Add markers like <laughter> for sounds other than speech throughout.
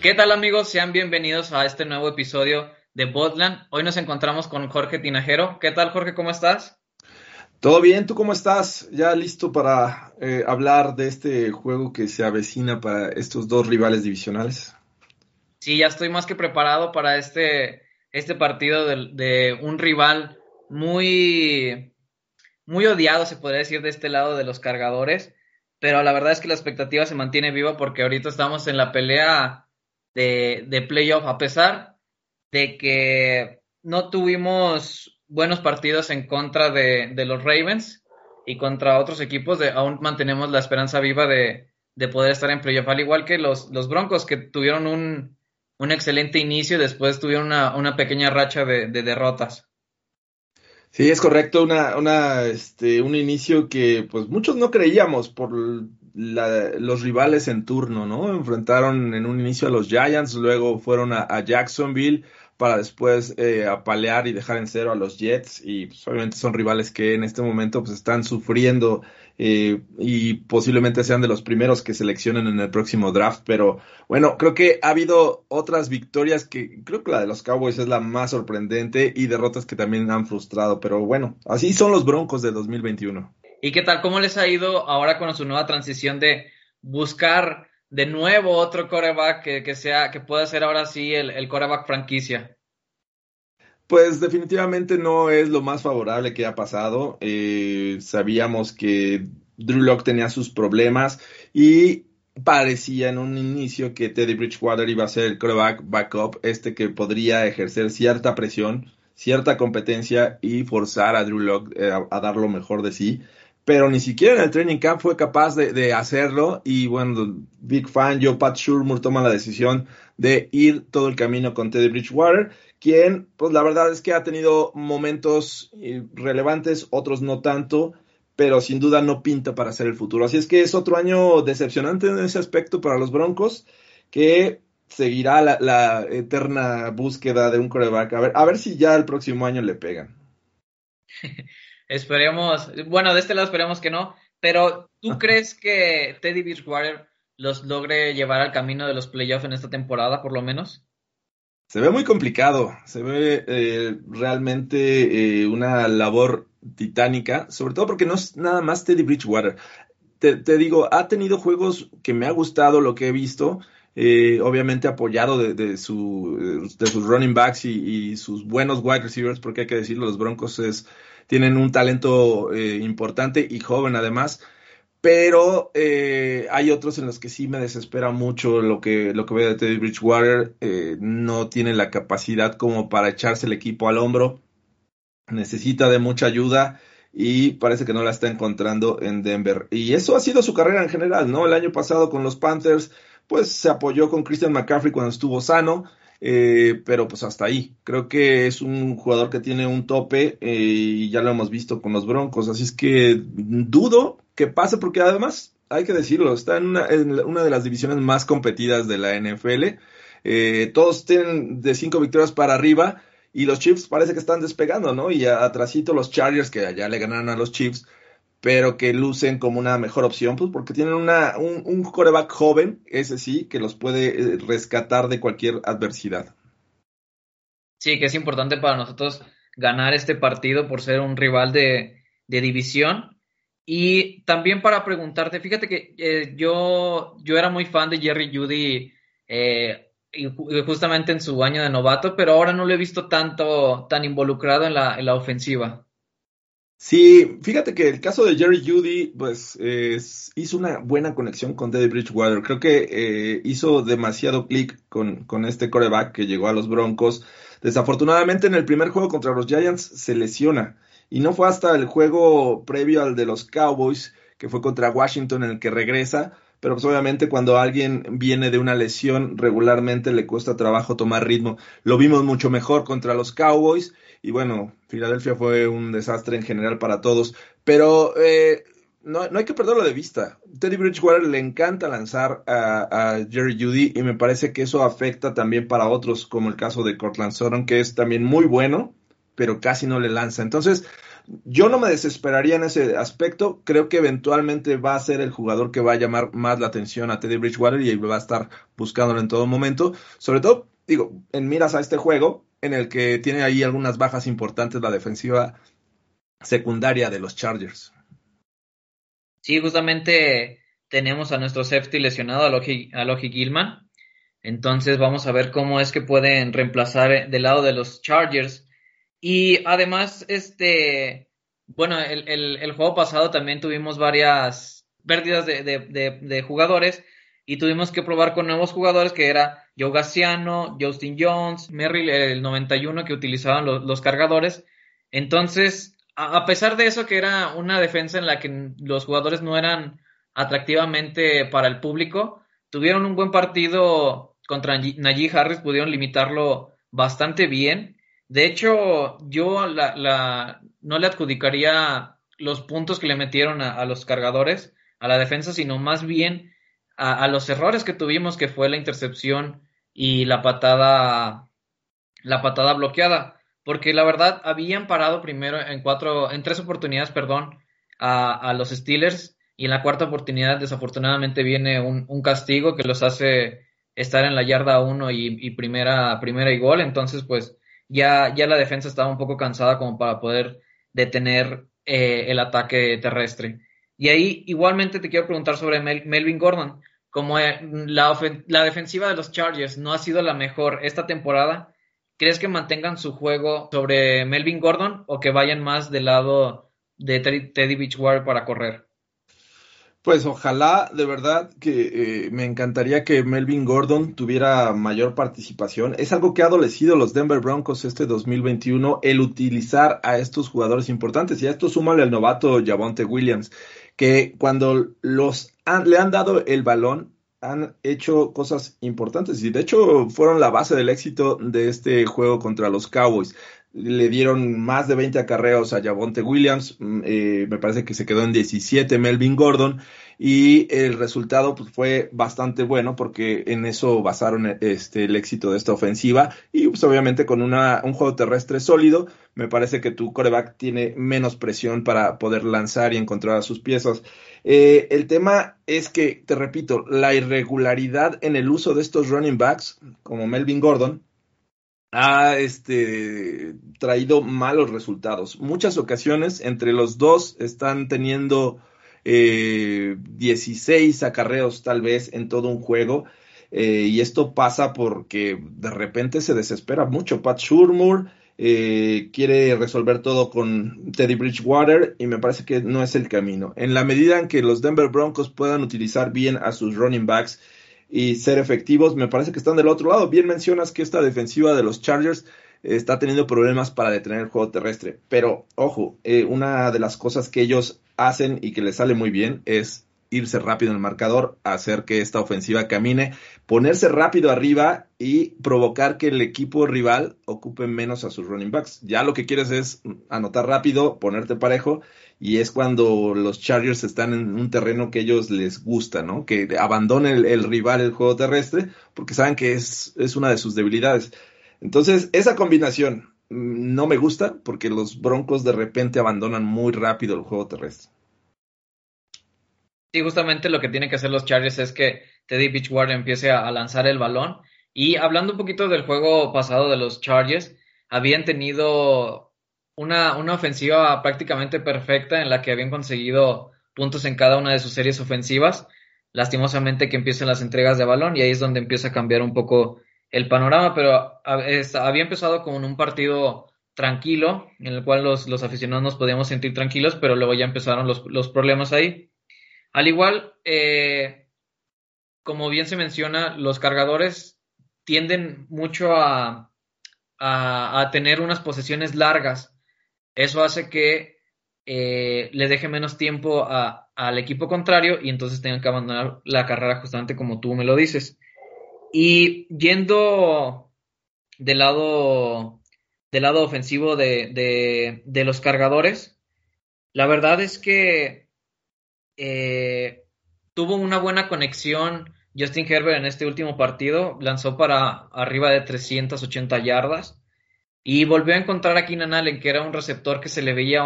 ¿Qué tal amigos? Sean bienvenidos a este nuevo episodio de Botland. Hoy nos encontramos con Jorge Tinajero. ¿Qué tal Jorge? ¿Cómo estás? Todo bien, ¿tú cómo estás? Ya listo para eh, hablar de este juego que se avecina para estos dos rivales divisionales. Sí, ya estoy más que preparado para este, este partido de, de un rival muy, muy odiado, se podría decir, de este lado de los cargadores. Pero la verdad es que la expectativa se mantiene viva porque ahorita estamos en la pelea de, de playoff, a pesar de que no tuvimos buenos partidos en contra de, de los Ravens y contra otros equipos, aún mantenemos la esperanza viva de, de poder estar en playoff, al igual que los, los Broncos que tuvieron un, un excelente inicio y después tuvieron una, una pequeña racha de, de, derrotas. Sí, es correcto, una, una, este, un inicio que pues muchos no creíamos por la, los rivales en turno, ¿no? Enfrentaron en un inicio a los Giants, luego fueron a, Jacksonville para después eh, apalear y dejar en cero a los Jets y pues, obviamente son rivales que en este momento pues están sufriendo eh, y posiblemente sean de los primeros que seleccionen en el próximo draft, pero bueno, creo que ha habido otras victorias que creo que la de los Cowboys es la más sorprendente y derrotas que también han frustrado, pero bueno, así son los Broncos de 2021. ¿Y qué tal? ¿Cómo les ha ido ahora con su nueva transición de buscar de nuevo otro coreback que, que, sea, que pueda ser ahora sí el, el coreback franquicia? Pues definitivamente no es lo más favorable que ha pasado. Eh, sabíamos que Drew Locke tenía sus problemas y parecía en un inicio que Teddy Bridgewater iba a ser el coreback backup, este que podría ejercer cierta presión, cierta competencia y forzar a Drew Locke eh, a, a dar lo mejor de sí pero ni siquiera en el training camp fue capaz de, hacerlo y bueno, Big Fan, yo, Pat Shurmur toma la decisión de ir todo el camino con Teddy Bridgewater, quien pues la verdad es que ha tenido momentos eh, relevantes, otros no tanto, pero sin duda no pinta para ser el futuro. Así es que es otro año decepcionante en ese aspecto para los Broncos, que seguirá la, la eterna búsqueda de un coreback. A ver, a ver si ya el próximo año le pegan. <laughs> Esperemos, bueno, de este lado esperemos que no, pero ¿tú crees que Teddy Bridgewater los logre llevar al camino de los playoffs en esta temporada, por lo menos? Se ve muy complicado, se ve eh, realmente eh, una labor titánica, sobre todo porque no es nada más Teddy Bridgewater. Te, te digo, ha tenido juegos que me ha gustado lo que he visto, eh, obviamente apoyado de, de, su, de sus running backs y, y, sus buenos wide receivers, porque hay que decirlo, los Broncos es, tienen un talento eh, importante y joven además, pero eh, hay otros en los que sí me desespera mucho lo que, lo que veo de Teddy Bridgewater, eh, no tiene la capacidad como para echarse el equipo al hombro, necesita de mucha ayuda y parece que no la está encontrando en Denver. Y eso ha sido su carrera en general, ¿no? El año pasado con los Panthers, pues se apoyó con Christian McCaffrey cuando estuvo sano, eh, pero pues hasta ahí. Creo que es un jugador que tiene un tope eh, y ya lo hemos visto con los Broncos, así es que dudo que pase porque además, hay que decirlo, está en una, de las divisiones más competidas de la NFL. Eh, todos tienen de cinco victorias para arriba y los Chiefs parece que están despegando, ¿no? Y atrasito los Chargers que allá le ganaron a los Chiefs pero que lucen como una mejor opción, pues porque tienen una, un, un coreback joven, ese sí, que los puede rescatar de cualquier adversidad. Sí, que es importante para nosotros ganar este partido por ser un rival de, de división. Y también para preguntarte, fíjate que eh, yo, yo era muy fan de Jerry Judy eh, justamente en su año de novato, pero ahora no lo he visto tanto, tan involucrado en la, en la ofensiva. Sí, fíjate que el caso de Jerry Judy, pues es- hizo una buena conexión con Teddy Bridgewater. Creo que eh, hizo demasiado clic con, con este coreback que llegó a los Broncos. Desafortunadamente en el primer juego contra los Giants se lesiona y no fue hasta el juego previo al de los Cowboys, que fue contra Washington, en el que regresa. Pero pues obviamente cuando alguien viene de una lesión regularmente le cuesta trabajo tomar ritmo. Lo vimos mucho mejor contra los Cowboys y bueno, Filadelfia fue un desastre en general para todos, pero eh, no, no hay que perderlo de vista. Teddy Bridgewater le encanta lanzar a, Jerry Judy y me parece que eso afecta también para otros, como el caso de Cortland Sutton, que es también muy bueno, pero casi no le lanza. Entonces, yo no me desesperaría en ese aspecto. Creo que eventualmente va a ser el jugador que va a llamar más la atención a Teddy Bridgewater y va a estar buscándolo en todo momento. Sobre todo, digo, en miras a este juego, en el que tiene ahí algunas bajas importantes la defensiva secundaria de los Chargers. Sí, justamente tenemos a nuestro safety lesionado, a Logi, Gilman. Entonces vamos a ver cómo es que pueden reemplazar eh, del lado de los Chargers. Y además, este, bueno, el, el, el juego pasado también tuvimos varias pérdidas de, de, de, de jugadores y tuvimos que probar con nuevos jugadores que era Joe Gassiano, Justin Jones, Merrill, el 91 que utilizaban los, cargadores. Entonces, a, pesar de eso que era una defensa en la que los jugadores no eran atractivamente para el público, tuvieron un buen partido contra Najee Harris, pudieron limitarlo bastante bien. De hecho, yo no le adjudicaría los puntos que le metieron a, los cargadores, a la defensa, sino más bien a, los errores que tuvimos, que fue la intercepción y la patada, la patada bloqueada. Porque la verdad, habían parado primero en cuatro, en tres oportunidades, perdón, a, a los Steelers, y en la cuarta oportunidad, desafortunadamente, viene un, un castigo que los hace estar en la yarda uno y, primera, primera y gol. Entonces, pues, ya, ya la defensa estaba un poco cansada como para poder detener eh, el ataque terrestre. Y ahí igualmente te quiero preguntar sobre Mel, Melvin Gordon. Como eh, la, la, defensiva de los Chargers no ha sido la mejor esta temporada, ¿crees que mantengan su juego sobre Melvin Gordon o que vayan más del lado de Teddy, Beachwater para correr? Pues ojalá, de verdad, que eh, me encantaría que Melvin Gordon tuviera mayor participación. Es algo que ha adolecido los Denver Broncos este 2021, el utilizar a estos jugadores importantes. Y a esto súmale al novato Javonte Williams, que cuando los han, le han dado el balón, han hecho cosas importantes. Y de hecho fueron la base del éxito de este juego contra los Cowboys le dieron más de 20 acarreos a Javonte Williams, eh, me parece que se quedó en 17 Melvin Gordon y el resultado pues, fue bastante bueno porque en eso basaron este, el éxito de esta ofensiva y pues, obviamente con una, un juego terrestre sólido me parece que tu coreback tiene menos presión para poder lanzar y encontrar a sus piezas. Eh, el tema es que, te repito, la irregularidad en el uso de estos running backs como Melvin Gordon ha este, traído malos resultados. Muchas ocasiones entre los dos están teniendo eh, 16 acarreos tal vez en todo un juego. Eh, y esto pasa porque de repente se desespera mucho. Pat Shurmur eh, quiere resolver todo con Teddy Bridgewater y me parece que no es el camino. En la medida en que los Denver Broncos puedan utilizar bien a sus running backs, y ser efectivos, me parece que están del otro lado. Bien mencionas que esta defensiva de los Chargers está teniendo problemas para detener el juego terrestre, pero ojo, eh, una de las cosas que ellos hacen y que les sale muy bien es irse rápido en el marcador, hacer que esta ofensiva camine, ponerse rápido arriba y provocar que el equipo rival ocupe menos a sus running backs. Ya lo que quieres es anotar rápido, ponerte parejo y es cuando los Chargers están en un terreno que ellos les gusta, ¿no? Que abandone el, rival el juego terrestre porque saben que es, es una de sus debilidades. Entonces, esa combinación no me gusta porque los Broncos de repente abandonan muy rápido el juego terrestre. Sí, justamente lo que tienen que hacer los Chargers es que Teddy Beachwater empiece a, lanzar el balón. Y hablando un poquito del juego pasado de los Chargers, habían tenido una, una ofensiva prácticamente perfecta en la que habían conseguido puntos en cada una de sus series ofensivas. Lastimosamente que empiezan las entregas de balón y ahí es donde empieza a cambiar un poco el panorama, pero había empezado con un partido tranquilo, en el cual los, los aficionados nos podíamos sentir tranquilos, pero luego ya empezaron los, los problemas ahí. Al igual, eh, como bien se menciona, los cargadores tienden mucho a, a, tener unas posesiones largas. Eso hace que eh, le deje menos tiempo a, al equipo contrario y entonces tengan que abandonar la carrera justamente como tú me lo dices. Y yendo del lado, del lado ofensivo de, de, de los cargadores, la verdad es que eh, tuvo una buena conexión Justin Herbert en este último partido, lanzó para arriba de 380 yardas y volvió a encontrar a Keenan que era un receptor que se le veía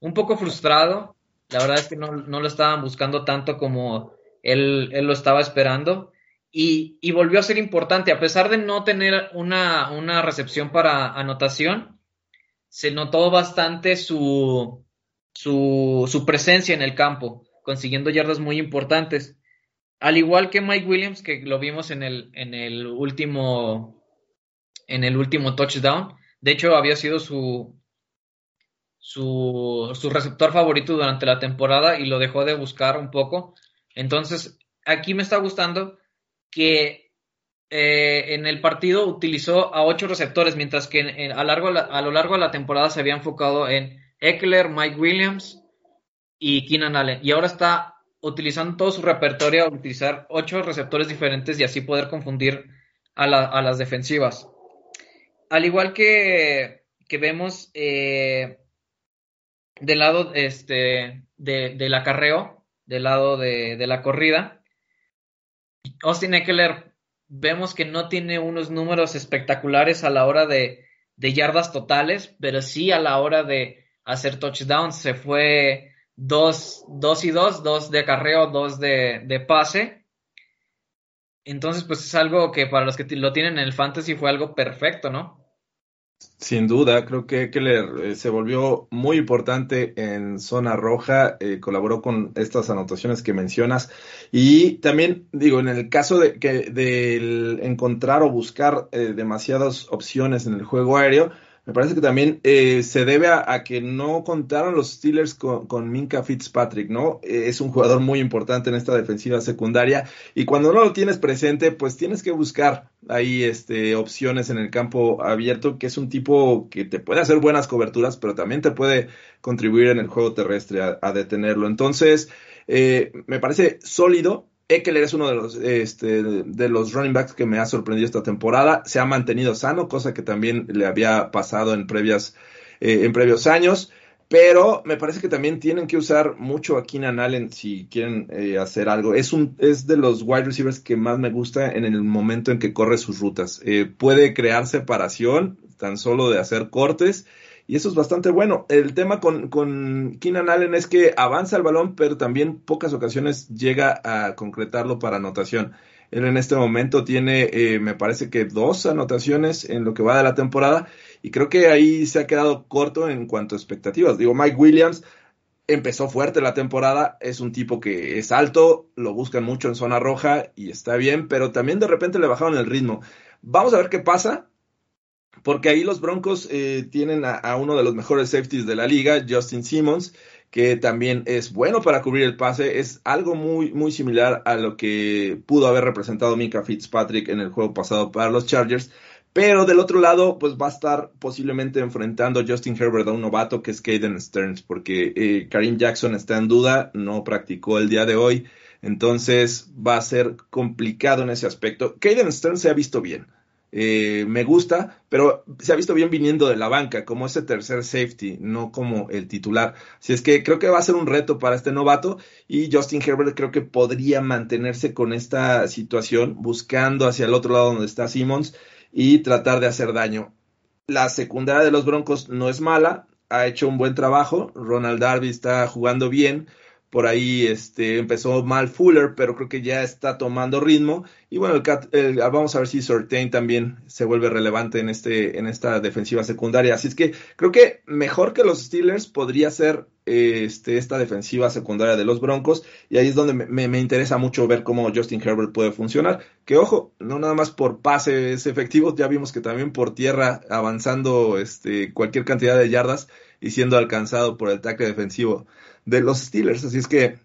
un poco frustrado. La verdad es que no, no lo estaban buscando tanto como él, él lo estaba esperando. Y, y, volvió a ser importante, a pesar de no tener una, una recepción para anotación, se notó bastante su, su, su presencia en el campo, consiguiendo yardas muy importantes. Al igual que Mike Williams, que lo vimos en el, en el último en el último touchdown. De hecho, había sido su, su, su, receptor favorito durante la temporada y lo dejó de buscar un poco. Entonces, aquí me está gustando que eh, en el partido utilizó a ocho receptores, mientras que a, largo, a, lo largo de la temporada se había enfocado en Eckler, Mike Williams y Keenan Allen. Y ahora está utilizando todo su repertorio utilizar ocho receptores diferentes y así poder confundir a las defensivas. Al igual que, que vemos eh, del lado este, de, del acarreo, del lado de, de, la corrida, Austin Eckler vemos que no tiene unos números espectaculares a la hora de, de yardas totales, pero sí a la hora de hacer touchdowns. Se fue dos, dos y dos, dos de acarreo, dos de, de pase. Entonces, pues es algo que para los que lo tienen en el fantasy fue algo perfecto, ¿no? Sin duda, creo que Keller eh, se volvió muy importante en zona roja, eh, colaboró con estas anotaciones que mencionas y también digo, en el caso de que de encontrar o buscar eh, demasiadas opciones en el juego aéreo, me parece que también eh, se debe a, que no contaron los Steelers con, con Minka Fitzpatrick, ¿no? Eh, es un jugador muy importante en esta defensiva secundaria y cuando no lo tienes presente, pues tienes que buscar ahí este, opciones en el campo abierto, que es un tipo que te puede hacer buenas coberturas, pero también te puede contribuir en el juego terrestre a, a detenerlo. Entonces, eh, me parece sólido, Eckler es uno de los, este, de los running backs que me ha sorprendido esta temporada. Se ha mantenido sano, cosa que también le había pasado en, previas, eh, en previos años. Pero me parece que también tienen que usar mucho a Keenan Allen si quieren eh, hacer algo. Es, un, es de los wide receivers que más me gusta en el momento en que corre sus rutas. Eh, puede crear separación tan solo de hacer cortes y eso es bastante bueno. El tema con, con Keenan Allen es que avanza el balón, pero también pocas ocasiones llega a concretarlo para anotación. Él en este momento tiene, eh, me parece que dos anotaciones en lo que va de la temporada y creo que ahí se ha quedado corto en cuanto a expectativas. Digo, Mike Williams empezó fuerte la temporada, es un tipo que es alto, lo buscan mucho en zona roja y está bien, pero también de repente le bajaron el ritmo. Vamos a ver qué pasa porque ahí los Broncos eh, tienen a, uno de los mejores safeties de la liga, Justin Simmons, que también es bueno para cubrir el pase, es algo muy, muy similar a lo que pudo haber representado Mika Fitzpatrick en el juego pasado para los Chargers. Pero del otro lado, pues va a estar posiblemente enfrentando Justin Herbert a un novato que es Caden Stearns, porque eh, Karim Jackson está en duda, no practicó el día de hoy, entonces va a ser complicado en ese aspecto. Caden Stearns se ha visto bien, eh, me gusta, pero se ha visto bien viniendo de la banca, como ese tercer safety, no como el titular. Así es que creo que va a ser un reto para este novato y Justin Herbert creo que podría mantenerse con esta situación, buscando hacia el otro lado donde está Simmons y tratar de hacer daño. La secundaria de los Broncos no es mala, ha hecho un buen trabajo, Ronald Darby está jugando bien, Por ahí este, empezó mal Fuller, pero creo que ya está tomando ritmo. Y bueno, el el- vamos a ver si Sortain también se vuelve relevante en, este, en esta defensiva secundaria. Así es que creo que mejor que los Steelers podría ser eh, este, esta defensiva secundaria de los Broncos. Y ahí es donde me interesa mucho ver cómo Justin Herbert puede funcionar. Que ojo, no nada más por pases efectivos, ya vimos que también por tierra, avanzando este, cualquier cantidad de yardas y siendo alcanzado por el tackle defensivo de los Steelers. Así es que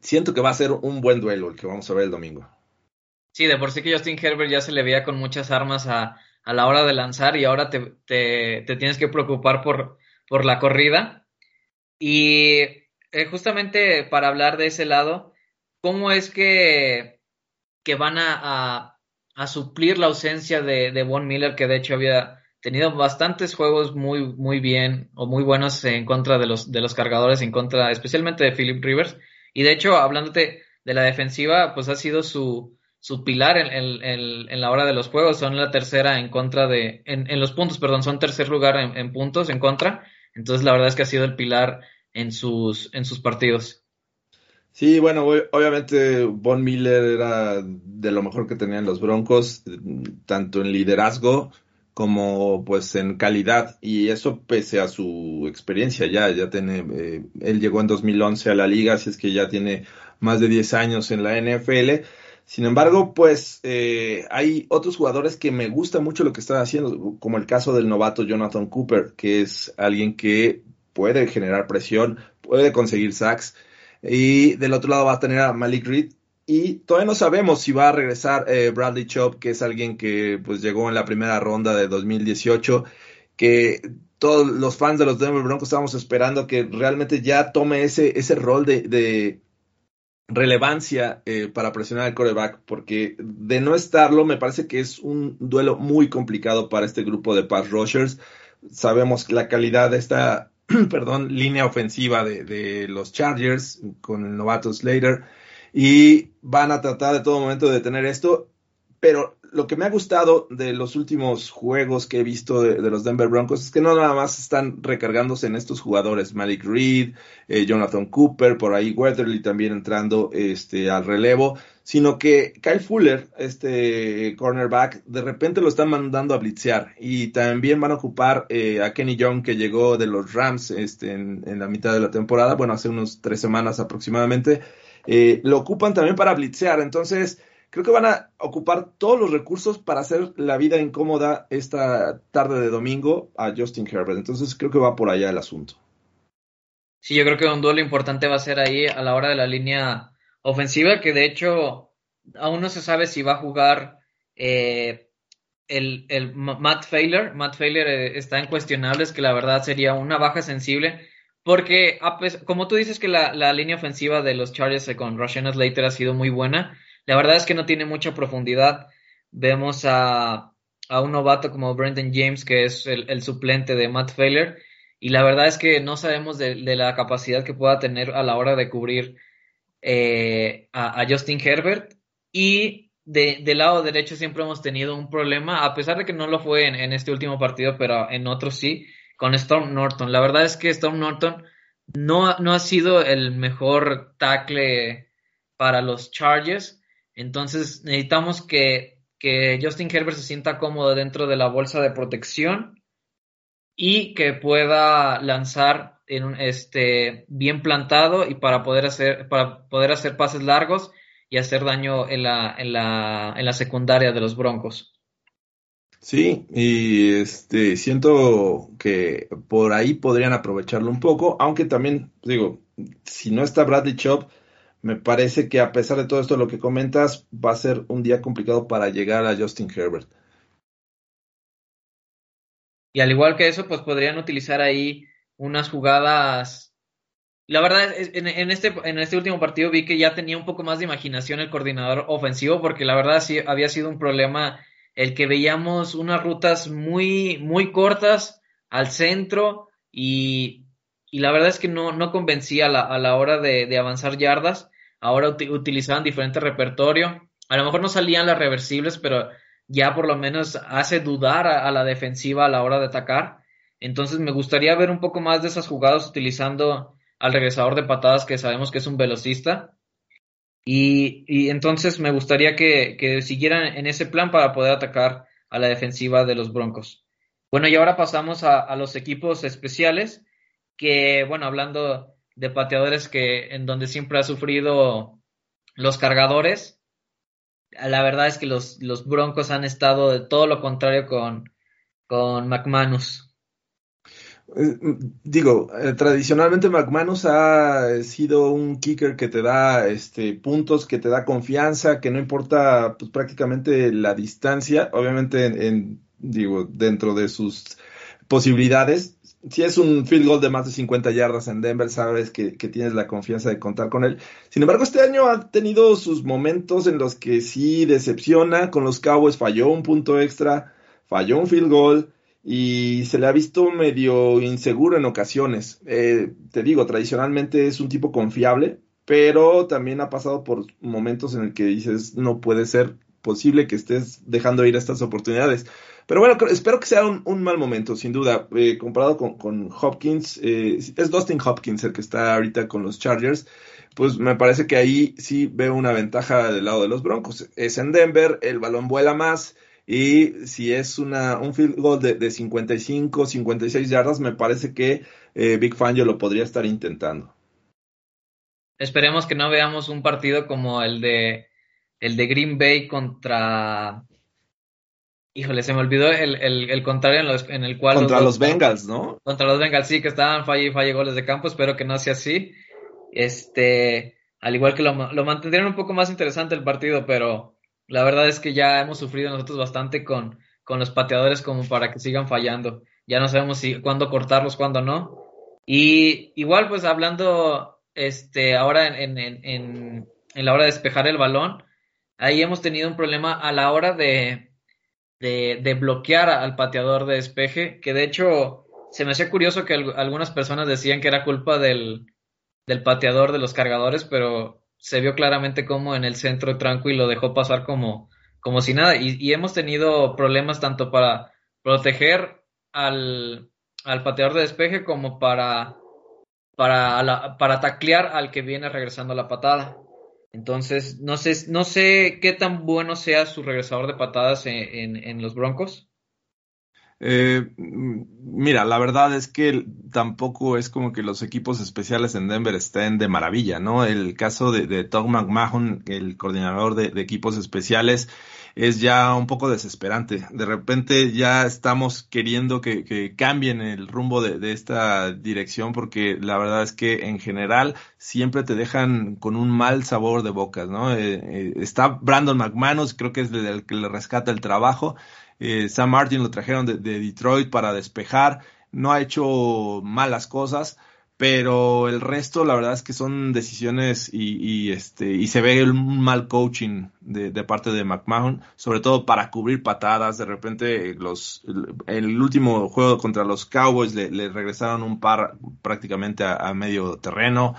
siento que va a ser un buen duelo el que vamos a ver el domingo. Sí, de por sí que Justin Herbert ya se le veía con muchas armas a, a la hora de lanzar y ahora te, te- te tienes que preocupar por, por la corrida. Y eh, justamente para hablar de ese lado, ¿cómo es que, que van a, a- a suplir la ausencia de, de Von Miller, que de hecho había tenido bastantes juegos muy, muy bien o muy buenos en contra de los, de los cargadores, en contra especialmente de Philip Rivers? Y de hecho, hablándote de la defensiva, pues ha sido su, su pilar en, en- en- la hora de los juegos. Son la tercera en contra de, en, los puntos, perdón, son tercer lugar en, puntos en contra. Entonces, la verdad es que ha sido el pilar en sus, en sus partidos. Sí, bueno, ob- obviamente Von Miller era de lo mejor que tenían los Broncos, tanto en liderazgo como pues en calidad, y eso pese a su experiencia ya, ya tiene, eh, él llegó en 2011 a la liga, así es que ya tiene más de 10 años en la NFL. Sin embargo, pues eh, hay otros jugadores que me gusta mucho lo que están haciendo, como el caso del novato Jonathan Cooper, que es alguien que puede generar presión, puede conseguir sacks. Y del otro lado va a tener a Malik Reed. Y todavía no sabemos si va a regresar eh, Bradley Chop, que es alguien que pues llegó en la primera ronda de 2018, que todos los fans de los Denver Broncos estábamos esperando que realmente ya tome ese, ese rol de, relevancia eh, para presionar al coreback, porque de no estarlo me parece que es un duelo muy complicado para este grupo de pass rushers. Sabemos la calidad de esta <clears throat> perdón, línea ofensiva de, de, los Chargers con el novato Slater y van a tratar de todo momento de detener esto, pero lo que me ha gustado de los últimos juegos que he visto de, los Denver Broncos es que no nada más están recargándose en estos jugadores, Malik Reed, eh, Jonathan Cooper, por ahí Weatherly también entrando este, al relevo, sino que Kyle Fuller, este cornerback, de repente lo están mandando a blitzear y también van a ocupar eh, a Kenny Young que llegó de los Rams este, en, en, la mitad de la temporada, bueno, hace unos tres semanas aproximadamente, eh, lo ocupan también para blitzear, entonces creo que van a ocupar todos los recursos para hacer la vida incómoda esta tarde de domingo a Justin Herbert, entonces creo que va por allá el asunto. Sí, yo creo que un duelo importante va a ser ahí a la hora de la línea ofensiva, que de hecho aún no se sabe si va a jugar eh, el, el, Matt Failer. Matt Failer eh, está en cuestionables, que la verdad sería una baja sensible, porque como tú dices que la, línea ofensiva de los Chargers con Rashawn Slater ha sido muy buena, la verdad es que no tiene mucha profundidad. Vemos a, a un novato como Brendan James, que es el, suplente de Matt Failer, y la verdad es que no sabemos de, de la capacidad que pueda tener a la hora de cubrir eh, a, a, Justin Herbert. Y de, del lado derecho siempre hemos tenido un problema, a pesar de que no lo fue en, en, este último partido, pero en otros sí, con Storm Norton. La verdad es que Storm Norton no, no ha sido el mejor tackle para los Chargers. Entonces necesitamos que, que Justin Herbert se sienta cómodo dentro de la bolsa de protección y que pueda lanzar en un, este, bien plantado y para poder hacer, para poder hacer pases largos y hacer daño en la, en la, en la secundaria de los Broncos. Sí, y este siento que por ahí podrían aprovecharlo un poco, aunque también digo, si no está Bradley Chop, me parece que a pesar de todo esto lo que comentas, va a ser un día complicado para llegar a Justin Herbert. Y al igual que eso, pues podrían utilizar ahí unas jugadas. La verdad, en, en, este, en este último partido vi que ya tenía un poco más de imaginación el coordinador ofensivo, porque la verdad sí había sido un problema el que veíamos unas rutas muy, muy cortas al centro y, y la verdad es que no, no convencía a la, a la hora de, de, avanzar yardas. Ahora ut utilizaban diferente repertorio. A lo mejor no salían las reversibles, pero ya por lo menos hace dudar a, a, la defensiva a la hora de atacar. Entonces me gustaría ver un poco más de esas jugadas utilizando al regresador de patadas que sabemos que es un velocista. Y, entonces me gustaría que, que siguieran en ese plan para poder atacar a la defensiva de los Broncos. Bueno, y ahora pasamos a, a los equipos especiales, que, bueno, hablando de pateadores que en donde siempre ha sufrido los cargadores, la verdad es que los, los Broncos han estado de todo lo contrario con, con McManus. Eh, Digo, eh, tradicionalmente McManus ha sido un kicker que te da este, puntos, que te da confianza, que no importa pues, prácticamente la distancia, obviamente en, en, digo, dentro de sus posibilidades. Si es un field goal de más de 50 yardas en Denver, sabes que, que tienes la confianza de contar con él. Sin embargo, este año ha tenido sus momentos en los que sí decepciona. Con los Cowboys falló un punto extra, falló un field goal y se le ha visto medio inseguro en ocasiones. Eh, te digo, tradicionalmente es un tipo confiable, pero también ha pasado por momentos en el que dices, no puede ser posible que estés dejando ir estas oportunidades. Pero bueno, espero que sea un, mal momento, sin duda. Eh, comparado con, con Hopkins, eh, es Dustin Hopkins el que está ahorita con los Chargers. Pues me parece que ahí sí veo una ventaja del lado de los Broncos. Es en Denver, el balón vuela más. Y si es una, un field goal de, de 55, 56 yardas, me parece que eh, Big Fangio lo podría estar intentando. Esperemos que no veamos un partido como el de el de Green Bay contra Híjole, se me olvidó el, el, el contrario en, los, en, el cual... Contra los, los Bengals, ¿no? Contra los Bengals, sí, que estaban falle y falle goles de campo. Espero que no sea así. Este, al igual que lo, lo mantendrían un poco más interesante el partido, pero la verdad es que ya hemos sufrido nosotros bastante con, con los pateadores como para que sigan fallando. Ya no sabemos si cuándo cortarlos, cuándo no. Y igual, pues hablando este, ahora en, en, en, la hora de despejar el balón, ahí hemos tenido un problema a la hora de, de, de, bloquear al pateador de despeje, que de hecho se me hacía curioso que algunas personas decían que era culpa del, del pateador de los cargadores, pero se vio claramente como en el centro tranco y lo dejó pasar como, como si nada. Y, hemos tenido problemas tanto para proteger al, al pateador de despeje como para, para, para taclear al que viene regresando la patada. Entonces, no sé, no sé qué tan bueno sea su regresador de patadas en, en los Broncos. Eh, mira, la verdad es que tampoco es como que los equipos especiales en Denver estén de maravilla, ¿no? El caso de, de Tom McMahon, el coordinador de, equipos especiales, es ya un poco desesperante. De repente ya estamos queriendo que, que cambien el rumbo de, de, esta dirección porque la verdad es que en general siempre te dejan con un mal sabor de bocas, ¿no? Eh, eh, está Brandon McManus, creo que es el que le rescata el trabajo eh, Sam Martin lo trajeron de, de, Detroit para despejar. No ha hecho malas cosas, pero el resto, la verdad es que son decisiones y, y este y se ve un mal coaching de, parte de McMahon, sobre todo para cubrir patadas. De repente, los el último juego contra los Cowboys le, regresaron un par prácticamente a, medio terreno.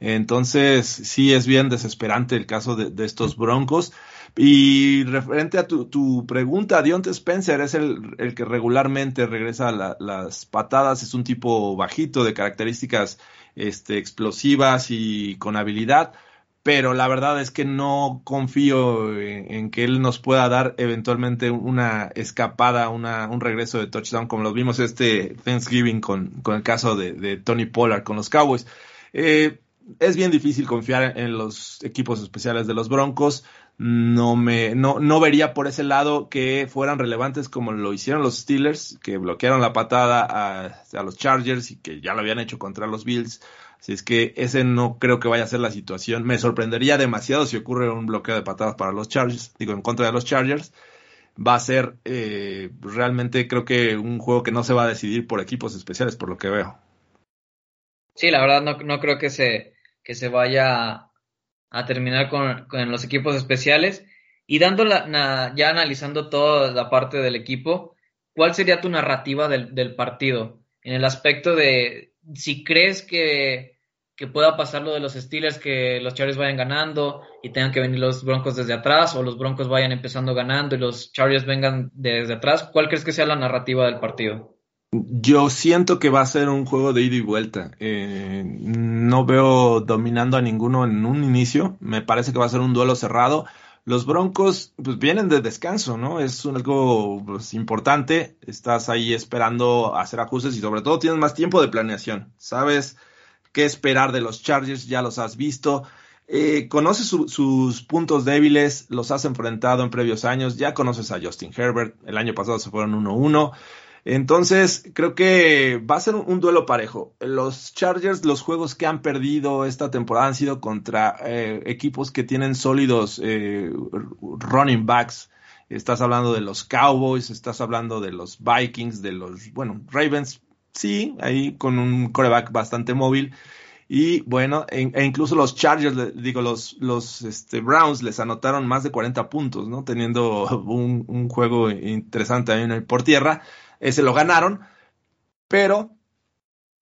Entonces, sí es bien desesperante el caso de estos Broncos. Y referente a tu, pregunta, Dionte Spencer es el, el que regularmente regresa las patadas, es un tipo bajito de características este, explosivas y con habilidad, pero la verdad es que no confío en, en, que él nos pueda dar eventualmente una escapada, una, un regreso de touchdown, como lo vimos este Thanksgiving con, con el caso de, de Tony Pollard con los Cowboys. Eh, es bien difícil confiar en los equipos especiales de los Broncos no me no, no vería por ese lado que fueran relevantes como lo hicieron los Steelers, que bloquearon la patada a, los Chargers y que ya lo habían hecho contra los Bills. Así es que ese no creo que vaya a ser la situación. Me sorprendería demasiado si ocurre un bloqueo de patadas para los Chargers, digo, en contra de los Chargers. Va a ser eh, realmente creo que un juego que no se va a decidir por equipos especiales, por lo que veo. Sí, la verdad no, no creo que se, que se vaya a terminar con, con los equipos especiales. Y dando la, ya analizando toda la parte del equipo, ¿cuál sería tu narrativa del, del, partido? En el aspecto de si crees que, que pueda pasar lo de los Steelers, que los Chargers vayan ganando y tengan que venir los Broncos desde atrás, o los Broncos vayan empezando ganando y los Chargers vengan desde atrás, ¿cuál crees que sea la narrativa del partido? Yo siento que va a ser un juego de ida y vuelta. Eh, no veo dominando a ninguno en un inicio. Me parece que va a ser un duelo cerrado. Los Broncos pues, vienen de descanso, ¿no? Es algo pues, importante. Estás ahí esperando hacer ajustes y sobre todo tienes más tiempo de planeación. Sabes qué esperar de los Chargers, ya los has visto. Eh, conoces su- sus puntos débiles, los has enfrentado en previos años. Ya conoces a Justin Herbert. El año pasado se fueron 1-1. Entonces, creo que va a ser un, duelo parejo. Los Chargers, los juegos que han perdido esta temporada han sido contra eh, equipos que tienen sólidos eh, running backs. Estás hablando de los Cowboys, estás hablando de los Vikings, de los, bueno, Ravens, sí, ahí con un coreback bastante móvil. Y bueno, e, e incluso los Chargers, digo, los, los este, Browns les anotaron más de 40 puntos, ¿no? Teniendo <laughs> un, un juego interesante también por tierra. Ese lo ganaron, pero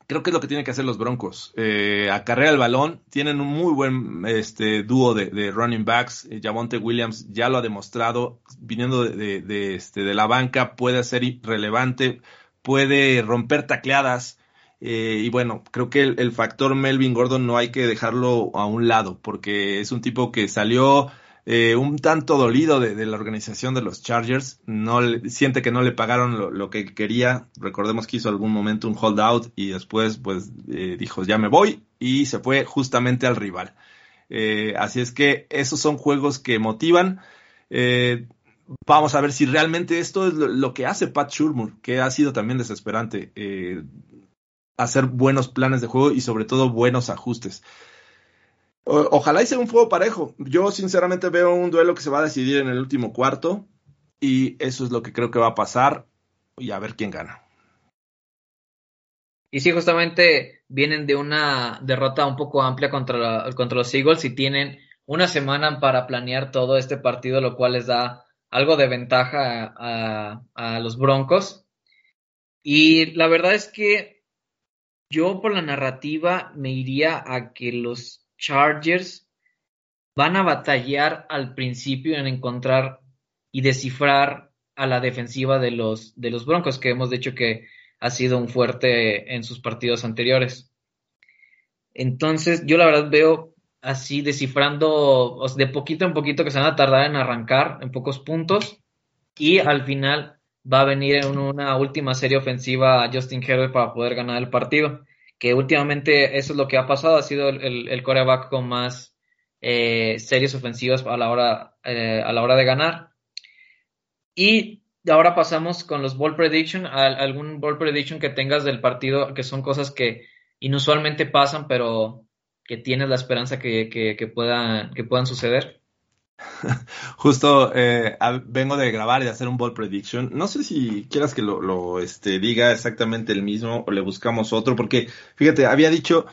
creo que es lo que tienen que hacer los Broncos. Eh, acarrea el balón, tienen un muy buen este, dúo de, running backs. Eh, Javonte Williams ya lo ha demostrado, viniendo de, este, la banca, puede ser relevante, puede romper tacleadas. Eh, y bueno, creo que el, factor Melvin Gordon no hay que dejarlo a un lado, porque es un tipo que salió eh, un tanto dolido de, la organización de los Chargers. No siente que no le pagaron lo, que quería. Recordemos que hizo algún momento un holdout y después, pues, eh, dijo ya me voy y se fue justamente al rival. Eh, así es que esos son juegos que motivan. Vamos a ver si realmente esto es lo, lo, que hace Pat Shurmur, que ha sido también desesperante. Hacer buenos planes de juego y sobre todo buenos ajustes. Ojalá y sea un juego parejo. Yo sinceramente veo un duelo que se va a decidir en el último cuarto y eso es lo que creo que va a pasar y a ver quién gana. Y sí, justamente vienen de una derrota un poco amplia contra, contra los Eagles y tienen una semana para planear todo este partido, lo cual les da algo de ventaja a, a los Broncos. Y la verdad es que yo por la narrativa me iría a que los Chargers van a batallar al principio en encontrar y descifrar a la defensiva de los, de los Broncos, que hemos dicho que ha sido un fuerte en sus partidos anteriores. Entonces, yo la verdad veo así descifrando de poquito en poquito que se van a tardar en arrancar en pocos puntos y al final va a venir en una última serie ofensiva a Justin Herbert para poder ganar el partido. Que últimamente eso es lo que ha pasado, ha sido el, el, el con más eh, series ofensivas a la hora, eh, a la hora de ganar. Y ahora pasamos con los ball prediction, algún ball prediction que tengas del partido, que son cosas que inusualmente pasan, pero que tienes la esperanza que, que, puedan, que puedan suceder. <laughs> Justo eh, vengo de grabar y de hacer un ball prediction. No sé si quieras que lo, este, diga exactamente el mismo o le buscamos otro, porque fíjate, había dicho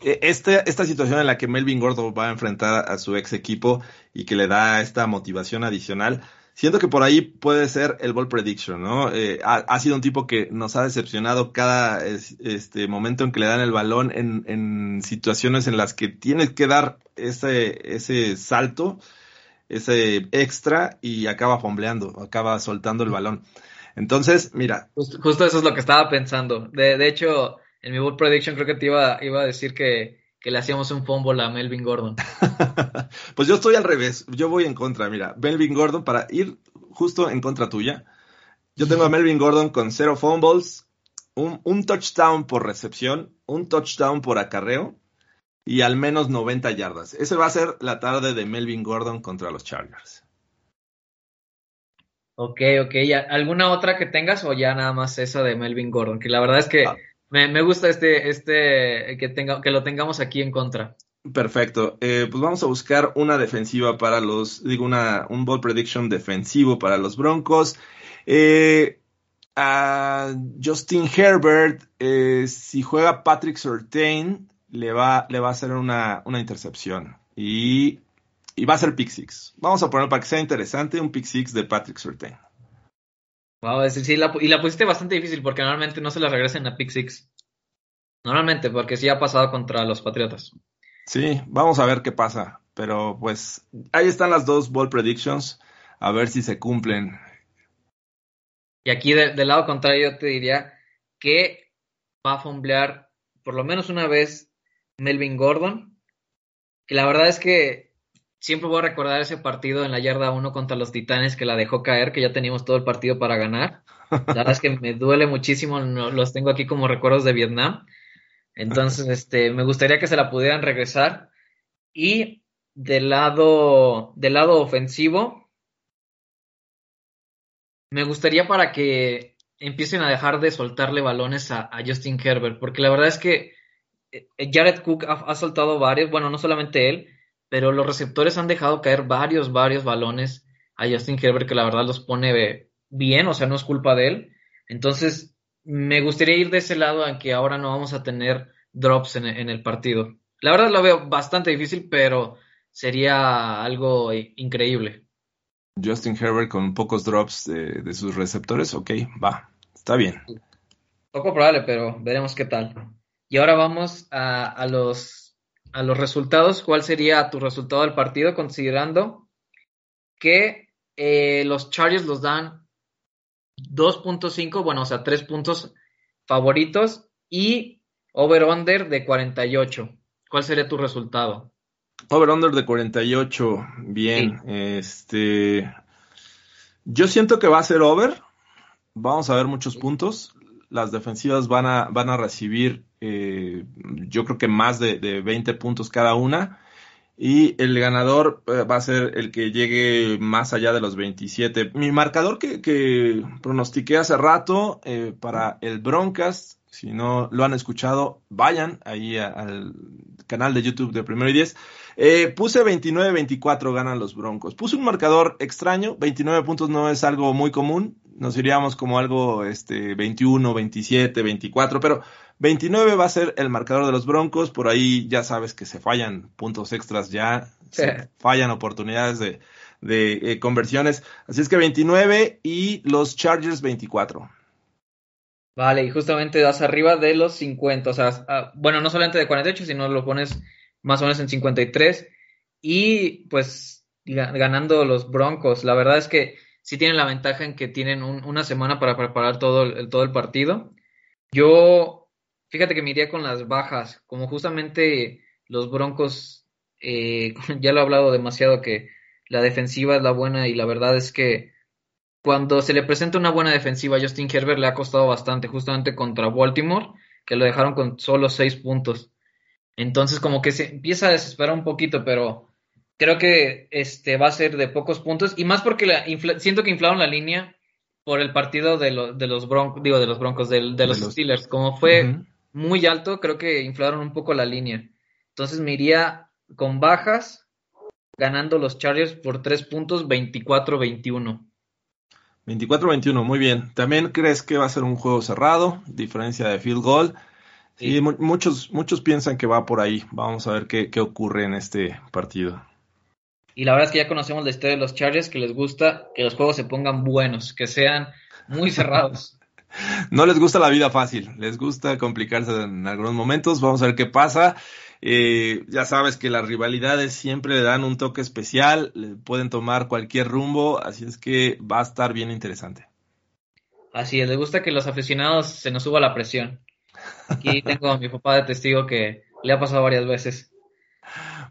este, esta situación en la que Melvin Gordo va a enfrentar a su ex equipo y que le da esta motivación adicional. Siento que por ahí puede ser el ball prediction, ¿no? Eh, ha, sido un tipo que nos ha decepcionado cada este momento en que le dan el balón en, situaciones en las que tienes que dar ese salto ese extra y acaba fombleando, acaba soltando el balón. Entonces, mira. Justo, justo, eso es lo que estaba pensando. De, de hecho, en mi bold prediction creo que te iba, iba a decir que, que, le hacíamos un fumble a Melvin Gordon. <laughs> pues yo estoy al revés, yo voy en contra, mira, Melvin Gordon, para ir justo en contra tuya, yo tengo a Melvin Gordon con cero fumbles, un, un touchdown por recepción, un touchdown por acarreo, y al menos 90 yardas. Ese va a ser la tarde de Melvin Gordon contra los Chargers. Ok, ok. ¿Alguna otra que tengas o ya nada más esa de Melvin Gordon? Que la verdad es que ah. me, me, gusta este, este que, tenga, que lo tengamos aquí en contra. Perfecto. Eh, pues vamos a buscar una defensiva para los, digo, una, un ball prediction defensivo para los Broncos. Eh, a Justin Herbert, eh, si juega Patrick Surtain, le va, le va a hacer una, una intercepción. Y, y, va a ser pick six. Vamos a poner para que sea interesante un pick six de Patrick Surtain. Wow, es decir, la, y la pusiste bastante difícil porque normalmente no se la regresen a pick six. Normalmente, porque sí ha pasado contra los Patriotas. Sí, vamos a ver qué pasa. Pero pues ahí están las dos ball predictions. A ver si se cumplen. Y aquí de, del lado contrario yo te diría que va a fumblear por lo menos una vez Melvin Gordon. Que la verdad es que siempre voy a recordar ese partido en la yarda 1 contra los Titanes que la dejó caer, que ya teníamos todo el partido para ganar. La verdad es que me duele muchísimo, no- los tengo aquí como recuerdos de Vietnam. Entonces, <laughs> este, me gustaría que se la pudieran regresar. Y del lado, del lado ofensivo, me gustaría para que empiecen a dejar de soltarle balones a, a Justin Herbert, porque la verdad es que Jared Cook ha, ha soltado varios, bueno, no solamente él, pero los receptores han dejado caer varios, varios balones a Justin Herbert, que la verdad los pone bien, o sea, no es culpa de él. Entonces, me gustaría ir de ese lado, aunque ahora no vamos a tener drops en, en el partido. La verdad lo veo bastante difícil, pero sería algo increíble. Justin Herbert con pocos drops de, de sus receptores, ok, va, está bien. Poco probable, pero veremos qué tal. Y ahora vamos a, a los, a los resultados. ¿Cuál sería tu resultado del partido considerando que eh, los Chargers los dan 2.5, bueno, o sea, 3 puntos favoritos y over-under de 48? ¿Cuál sería tu resultado? Over-under de 48, bien, este... Yo siento que va a ser over, vamos a ver muchos puntos, las defensivas van a, van a recibir, eh, yo creo que más de, de 20 puntos cada una, y el ganador eh, va a ser el que llegue más allá de los 27. Mi marcador que, que pronostiqué hace rato eh, para el Broncas, si no lo han escuchado, vayan ahí a- al canal de YouTube de Primero y Diez. Eh, puse 29-24 ganan los Broncos. Puse un marcador extraño, 29 puntos no es algo muy común, nos iríamos como algo este 21, 27, 24, pero 29 va a ser el marcador de los Broncos, por ahí ya sabes que se fallan puntos extras ya, se fallan oportunidades de, de eh, conversiones, así es que 29 y los Chargers 24. Vale, y justamente das arriba de los 50, o sea, ah, bueno, no solamente de 48, sino lo pones más o menos en 53 y pues ga- ganando los Broncos. La verdad es que sí tienen la ventaja en que tienen un- una semana para preparar todo el, todo el partido. Yo, fíjate que me iría con las bajas, como justamente los Broncos, eh, <laughs> ya lo he hablado demasiado que la defensiva es la buena y la verdad es que cuando se le presenta una buena defensiva a Justin Herbert le ha costado bastante, justamente contra Baltimore, que lo dejaron con solo seis puntos. Entonces como que se empieza a desesperar un poquito, pero creo que este va a ser de pocos puntos y más porque la infla- siento que inflaron la línea por el partido de, lo- de los Broncos, digo de los Broncos, de, los los- Steelers, como fue. Muy alto, creo que inflaron un poco la línea. Entonces me iría con bajas, ganando los Chargers por tres puntos, 24-21. 24-21, muy bien. ¿También crees que va a ser un juego cerrado, diferencia de field goal? Sí. Y mu- muchos, muchos piensan que va por ahí. Vamos a ver qué, qué ocurre en este partido. Y la verdad es que ya conocemos la historia de los Chargers, que les gusta que los juegos se pongan buenos, que sean muy cerrados. <laughs> No les gusta la vida fácil, les gusta complicarse en algunos momentos. Vamos a ver qué pasa. Eh, ya sabes que las rivalidades siempre le dan un toque especial, le pueden tomar cualquier rumbo, así es que va a estar bien interesante. Así es, les gusta que los aficionados se nos suba la presión. Aquí <laughs> tengo a mi papá de testigo que le ha pasado varias veces.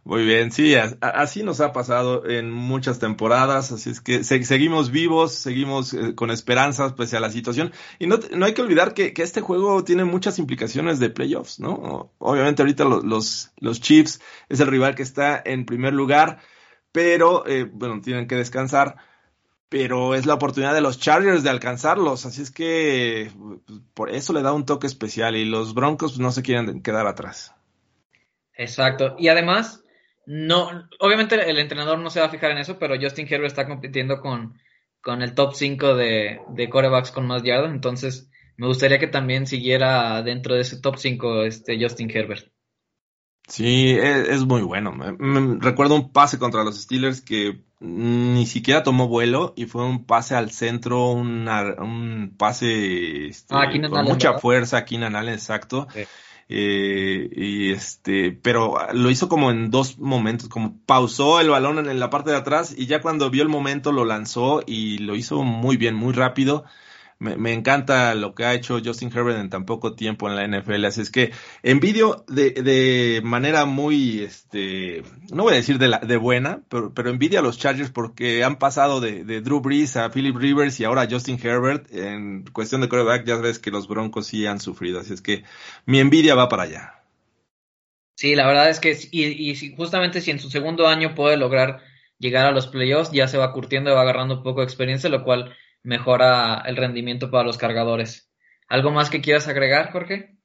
Muy bien, sí, así nos ha pasado en muchas temporadas, así es que se- seguimos vivos, seguimos eh, con esperanzas pese a la situación. Y no, no hay que olvidar que, este juego tiene muchas implicaciones de playoffs, ¿no? Obviamente ahorita lo- los, los Chiefs es el rival que está en primer lugar, pero, eh, bueno, tienen que descansar, pero es la oportunidad de los Chargers de alcanzarlos, así es que por eso le da un toque especial y los Broncos no se quieren quedar atrás. Exacto. Y además, no, obviamente el entrenador no se va a fijar en eso, pero Justin Herbert está compitiendo con, con el top 5 de, de corebacks con más yardas, entonces me gustaría que también siguiera dentro de ese top 5 este Justin Herbert. Sí, es, es muy bueno. Me- me- recuerdo un pase contra los Steelers que ni siquiera tomó vuelo y fue un pase al centro, una- un pase este, Ah, con Allen, mucha ¿verdad? fuerza, Keenan Allen, exacto. Sí. Eh, y este, pero lo hizo como en dos momentos, como pausó el balón en, la parte de atrás y ya cuando vio el momento lo lanzó y lo hizo muy bien, muy rápido. Me, me, encanta lo que ha hecho Justin Herbert en tan poco tiempo en la NFL. Así es que envidio de, de manera muy, este, no voy a decir de, la, de buena, pero, pero envidia a los Chargers porque han pasado de, Drew Brees a Philip Rivers y ahora a Justin Herbert. En cuestión de quarterback, ya ves que los Broncos sí han sufrido. Así es que mi envidia va para allá. Sí, la verdad es que, y, y justamente si en su segundo año puede lograr llegar a los playoffs, ya se va curtiendo y va agarrando un poco de experiencia, lo cual mejora el rendimiento para los cargadores. ¿Algo más que quieras agregar, Jorge?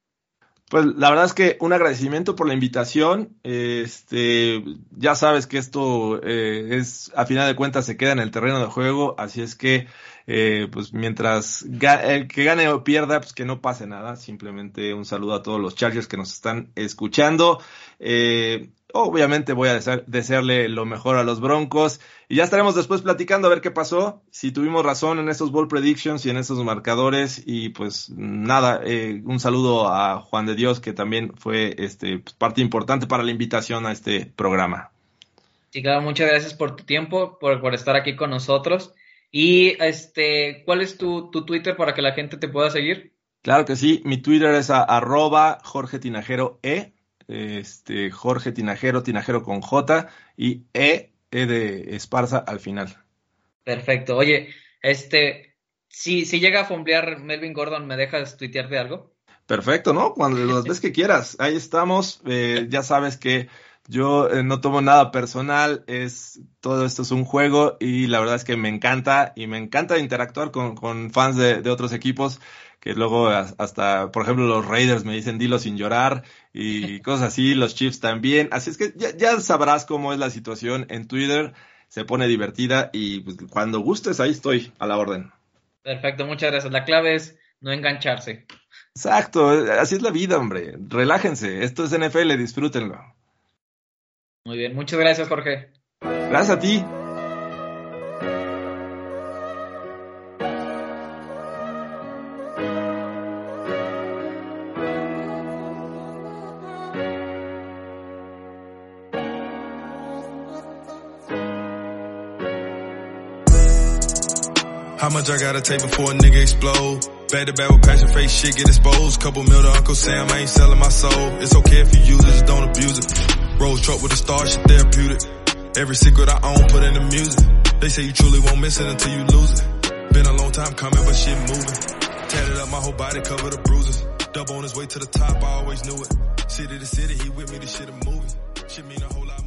Pues la verdad es que un agradecimiento por la invitación. Este, ya sabes que esto eh, es, a final de cuentas, se queda en el terreno de juego, así es que, eh, pues mientras el que gane o pierda, pues que no pase nada. Simplemente un saludo a todos los Chargers que nos están escuchando. Eh, obviamente voy a desear, desearle lo mejor a los Broncos y ya estaremos después platicando a ver qué pasó, si tuvimos razón en esos ball predictions y en esos marcadores y pues nada, eh, un saludo a Juan de Dios que también fue este pues, parte importante para la invitación a este programa. Sí, claro, muchas gracias por tu tiempo, por, por estar aquí con nosotros. Y este, ¿cuál es tu, tu, Twitter para que la gente te pueda seguir? Claro que sí, mi Twitter es a, arroba Jorge Tinajero E, este, Jorge Tinajero, Tinajero con J y E, E de Esparza al final. Perfecto. Oye, este, si, si llega a fomblear Melvin Gordon, ¿me dejas tuitearte algo? Perfecto, ¿no? Cuando las ves que quieras. Ahí estamos. Eh, ya sabes que yo eh, no tomo nada personal, es todo esto es un juego y la verdad es que me encanta y me encanta interactuar con, con fans de, de, otros equipos que luego hasta, por ejemplo, los Raiders me dicen dilo sin llorar y cosas así, los Chiefs también. Así es que ya, ya sabrás cómo es la situación en Twitter, se pone divertida y pues, cuando gustes ahí estoy a la orden. Perfecto, muchas gracias. La clave es no engancharse. Exacto, así es la vida, hombre. Relájense, esto es NFL, disfrútenlo. Muy bien, muchas gracias, Jorge. Gracias a ti. How much I gotta take before a nigga explode? Back to back with passion, face shit get exposed. Couple mil to Uncle Sam, I ain't selling my soul. It's okay if you use it, just don't abuse it. Rose truck with a star, shit therapeutic. Every secret I own, put in the music. They say you truly won't miss it until you lose it. Been a long time coming, but shit moving. Tatted up my whole body, covered the bruises. Dub on his way to the top, I always knew it. City to city, he with me, this shit a movie. Shit mean a whole lot